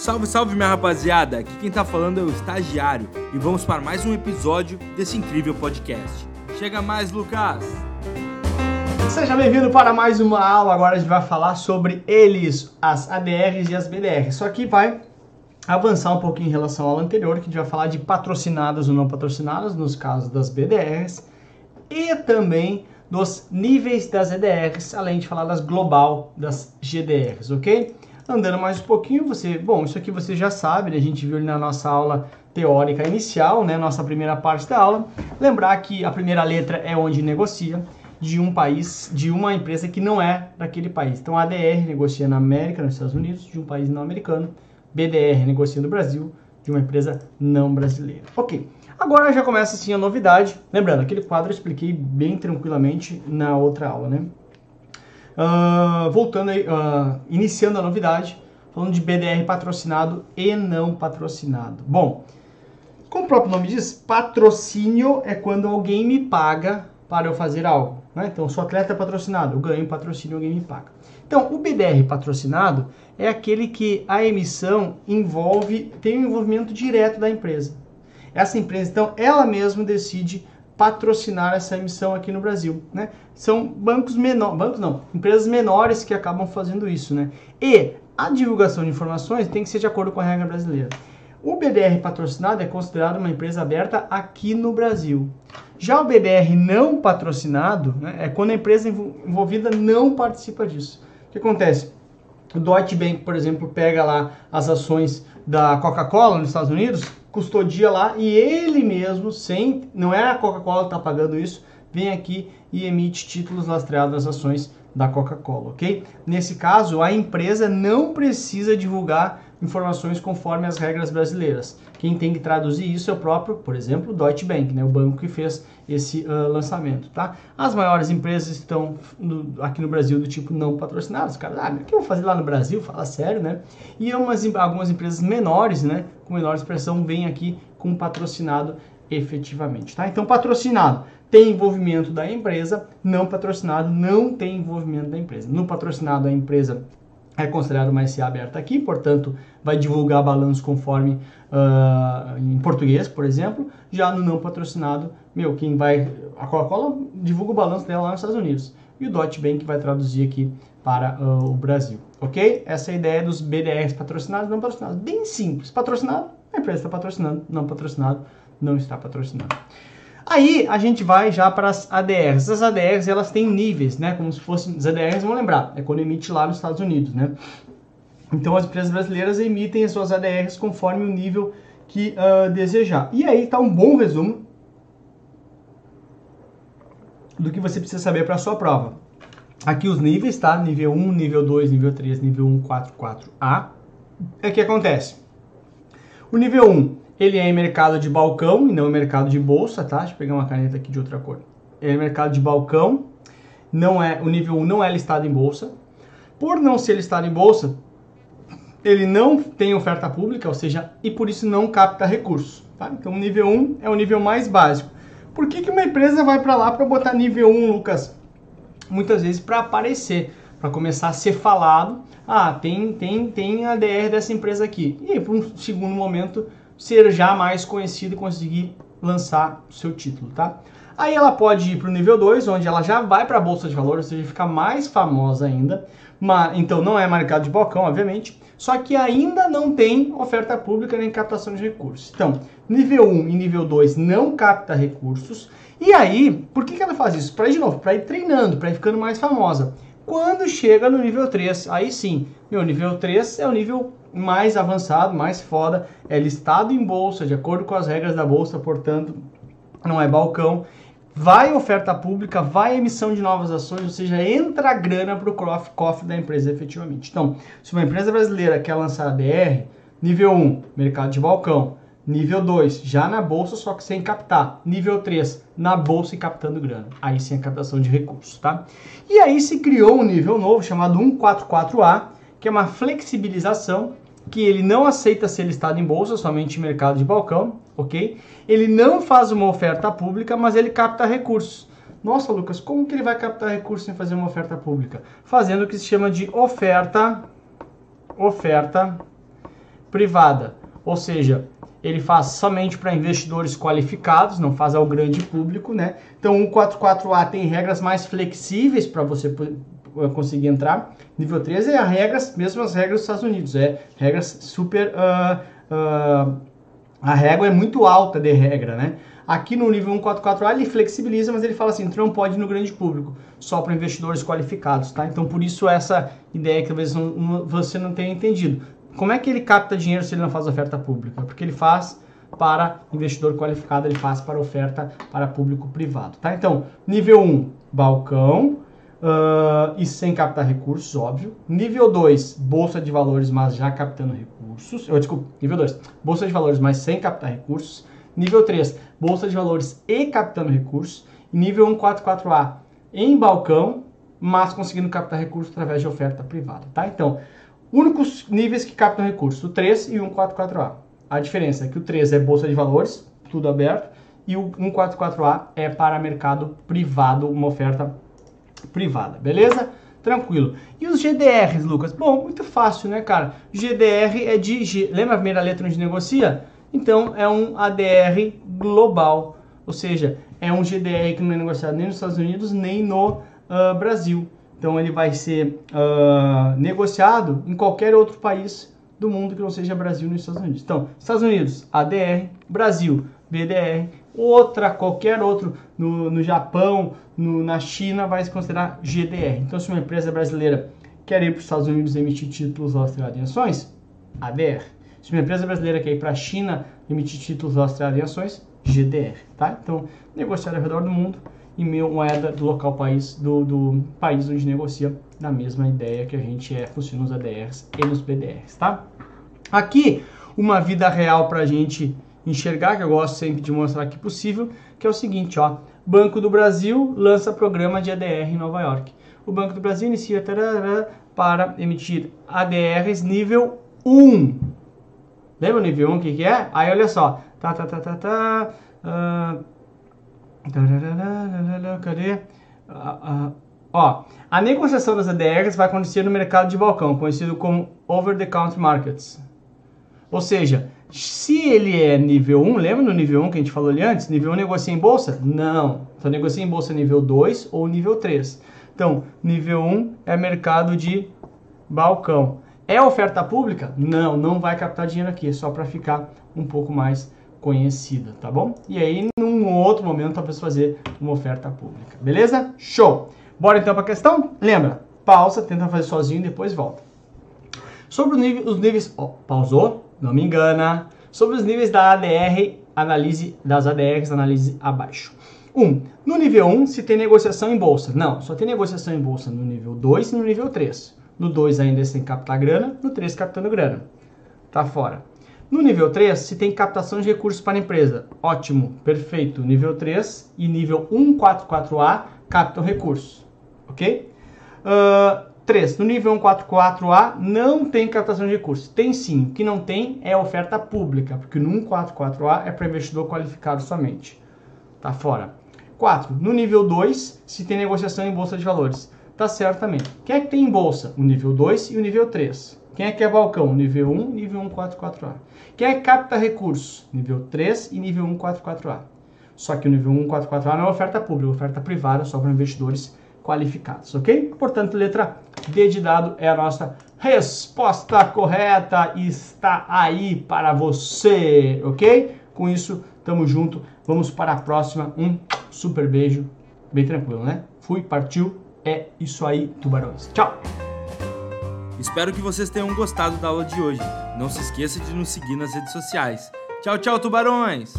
Salve, salve minha rapaziada! Aqui quem tá falando é o Estagiário e vamos para mais um episódio desse incrível podcast. Chega mais, Lucas! Seja bem-vindo para mais uma aula. Agora a gente vai falar sobre eles, as ADRs e as BDRs. Só que vai avançar um pouquinho em relação ao anterior, que a gente vai falar de patrocinadas ou não patrocinadas, nos casos das BDRs, e também dos níveis das EDRs, além de falar das global das GDRs, ok? Andando mais um pouquinho, você, bom, isso aqui você já sabe, né? a gente viu na nossa aula teórica inicial, né, nossa primeira parte da aula. Lembrar que a primeira letra é onde negocia de um país, de uma empresa que não é daquele país. Então ADR negocia na América, nos Estados Unidos, de um país não americano. BDR negocia no Brasil, de uma empresa não brasileira. Ok. Agora já começa assim a novidade. Lembrando, aquele quadro eu expliquei bem tranquilamente na outra aula, né? Uh, voltando aí, uh, iniciando a novidade, falando de BDR patrocinado e não patrocinado. Bom, como o próprio nome diz, patrocínio é quando alguém me paga para eu fazer algo. Né? Então, sou atleta patrocinado, eu ganho patrocínio, alguém me paga. Então, o BDR patrocinado é aquele que a emissão envolve, tem um envolvimento direto da empresa. Essa empresa, então, ela mesma decide patrocinar essa emissão aqui no Brasil, né? São bancos menores, bancos não, empresas menores que acabam fazendo isso, né? E a divulgação de informações tem que ser de acordo com a regra brasileira. O BDR patrocinado é considerado uma empresa aberta aqui no Brasil. Já o BDR não patrocinado né, é quando a empresa envolvida não participa disso. O que acontece? O Deutsche Bank, por exemplo, pega lá as ações da Coca-Cola nos Estados Unidos, custodia lá e ele mesmo, sem, não é a Coca-Cola que está pagando isso, vem aqui e emite títulos lastreados nas ações da Coca-Cola, ok? Nesse caso, a empresa não precisa divulgar informações conforme as regras brasileiras. Quem tem que traduzir isso é o próprio, por exemplo, Deutsche Bank, né, o banco que fez esse uh, lançamento, tá? As maiores empresas estão no, aqui no Brasil do tipo não patrocinadas, cara, ah, o que eu vou fazer lá no Brasil? Fala sério, né? E umas, algumas empresas menores, né, com menor expressão, vêm aqui com patrocinado efetivamente, tá? Então, patrocinado tem envolvimento da empresa, não patrocinado não tem envolvimento da empresa. No patrocinado, a empresa é considerado uma SA aberta aqui, portanto, vai divulgar balanço conforme uh, em português, por exemplo. Já no não patrocinado, meu, quem vai. A Coca-Cola divulga o balanço dela lá nos Estados Unidos. E o Deutsche Bank vai traduzir aqui para uh, o Brasil. Ok? Essa é a ideia dos BDRs patrocinados e não patrocinados. Bem simples. Patrocinado, a empresa está patrocinando. Não patrocinado, não está patrocinando. Aí a gente vai já para as ADRs. As ADRs elas têm níveis, né? Como se fossem as ADRs, vamos lembrar, é quando emite lá nos Estados Unidos, né? Então as empresas brasileiras emitem as suas ADRs conforme o nível que uh, desejar. E aí está um bom resumo do que você precisa saber para a sua prova. Aqui os níveis, tá? Nível 1, nível 2, nível 3, nível 1, 4, 4A. É o que acontece. O nível 1 ele é em mercado de balcão e não em mercado de bolsa, tá? Deixa eu pegar uma caneta aqui de outra cor. Ele é em mercado de balcão, não é, o nível 1 não é listado em bolsa. Por não ser listado em bolsa, ele não tem oferta pública, ou seja, e por isso não capta recursos, tá? Então o nível 1 é o nível mais básico. Por que, que uma empresa vai para lá para botar nível 1, Lucas? Muitas vezes para aparecer, para começar a ser falado, ah, tem tem tem a DR dessa empresa aqui. E aí, por um segundo momento, ser já mais conhecido e conseguir lançar o seu título, tá? Aí ela pode ir para o nível 2, onde ela já vai para a bolsa de valores, ou seja, fica mais famosa ainda. Mas, então não é mercado de balcão, obviamente, só que ainda não tem oferta pública nem captação de recursos. Então, nível 1 e nível 2 não capta recursos. E aí, por que, que ela faz isso? Para ir de novo, para ir treinando, para ir ficando mais famosa. Quando chega no nível 3, aí sim, meu nível 3 é o nível mais avançado, mais foda, é listado em bolsa, de acordo com as regras da bolsa, portanto, não é balcão. Vai oferta pública, vai emissão de novas ações, ou seja, entra grana para o cofre da empresa efetivamente. Então, se uma empresa brasileira quer lançar a DR, nível 1, mercado de balcão, nível 2, já na bolsa, só que sem captar, nível 3, na bolsa e captando grana, aí sim a captação de recursos, tá? E aí se criou um nível novo chamado 144A, que é uma flexibilização que ele não aceita ser listado em bolsa, somente em mercado de balcão, ok? Ele não faz uma oferta pública, mas ele capta recursos. Nossa, Lucas, como que ele vai captar recursos sem fazer uma oferta pública? Fazendo o que se chama de oferta, oferta privada, ou seja, ele faz somente para investidores qualificados, não faz ao grande público, né? Então, o 144A tem regras mais flexíveis para você conseguir entrar. Nível 3 é as regras, mesmo as regras dos Estados Unidos, é regras super. Uh, uh, a régua é muito alta de regra, né? Aqui no nível 144A ele flexibiliza, mas ele fala assim, não pode ir no grande público, só para investidores qualificados, tá? Então por isso essa ideia que talvez não, você não tenha entendido. Como é que ele capta dinheiro se ele não faz oferta pública? Porque ele faz para investidor qualificado, ele faz para oferta para público privado, tá? Então, nível 1, balcão, uh, e sem captar recursos, óbvio. Nível 2, bolsa de valores, mas já captando recursos. Eu, desculpa, nível 2, bolsa de valores, mas sem captar recursos. Nível 3, bolsa de valores e captando recursos. E nível 144A, em balcão, mas conseguindo captar recursos através de oferta privada, tá? Então, únicos níveis que captam recursos, o 3 e o 144A. A diferença é que o 3 é bolsa de valores, tudo aberto, e o 144A é para mercado privado, uma oferta privada, beleza? Tranquilo. E os GDRs, Lucas? Bom, muito fácil, né, cara? GDR é de. G... Lembra a primeira letra onde negocia? Então é um ADR global. Ou seja, é um GDR que não é negociado nem nos Estados Unidos nem no uh, Brasil. Então ele vai ser uh, negociado em qualquer outro país do mundo que não seja Brasil e Estados Unidos. Então, Estados Unidos, ADR, Brasil, BDR, outra, qualquer outro, no, no Japão, no, na China, vai se considerar GDR. Então, se uma empresa brasileira quer ir para os Estados Unidos emitir títulos lastreados em ações, ADR. Se uma empresa brasileira quer ir para a China emitir títulos lastreados em ações, GDR, tá? Então, negociar ao redor do mundo em moeda do local país, do, do país onde negocia, na mesma ideia que a gente é, funciona nos ADRs e nos BDRs, tá? Aqui, uma vida real para a gente enxergar, que eu gosto sempre de mostrar que possível, que é o seguinte, ó. Banco do Brasil lança programa de ADR em Nova York. O Banco do Brasil inicia tarará, para emitir ADRs nível 1. Lembra o nível 1 o que, que é? Aí olha só. Tá, tá, tá, tá, tá. Uh, cadê? Uh, uh, ó, a negociação das ADRs vai acontecer no mercado de balcão, conhecido como Over the Counter Markets. Ou seja, se ele é nível 1, lembra no nível 1 que a gente falou ali antes? Nível 1 negocia em bolsa? Não. Só negocia em bolsa nível 2 ou nível 3. Então, nível 1 é mercado de balcão. É oferta pública? Não, não vai captar dinheiro aqui, é só para ficar um pouco mais conhecida, tá bom? E aí, num outro momento, talvez fazer uma oferta pública, beleza? Show! Bora então para a questão? Lembra, pausa, tenta fazer sozinho e depois volta. Sobre nível, os níveis... Oh, pausou? Não me engana. Sobre os níveis da ADR, analise das ADRs, analise abaixo. 1. Um, no nível 1, se tem negociação em bolsa. Não, só tem negociação em bolsa no nível 2 e no nível 3. No 2 ainda sem captar grana, no 3 captando grana. Tá fora. No nível 3, se tem captação de recursos para a empresa. Ótimo, perfeito. Nível 3 e nível 144A captam recursos. Ok? Uh, 3. No nível 144A não tem captação de recursos. Tem sim. O que não tem é oferta pública, porque no 144A é para investidor qualificado somente. Tá fora. 4. No nível 2, se tem negociação em bolsa de valores. Tá certo também. Quem é que tem em bolsa? O nível 2 e o nível 3. Quem é que é balcão? Nível 1 nível 144A. Quem é que capta recursos? Nível 3 e nível 144A. Só que o nível 144A não é oferta pública, é oferta privada só para investidores qualificados, ok? Portanto, letra D de dado é a nossa resposta correta está aí para você, ok? Com isso, tamo junto. Vamos para a próxima. Um super beijo, bem tranquilo, né? Fui, partiu. É isso aí, tubarões. Tchau! Espero que vocês tenham gostado da aula de hoje. Não se esqueça de nos seguir nas redes sociais. Tchau, tchau, tubarões!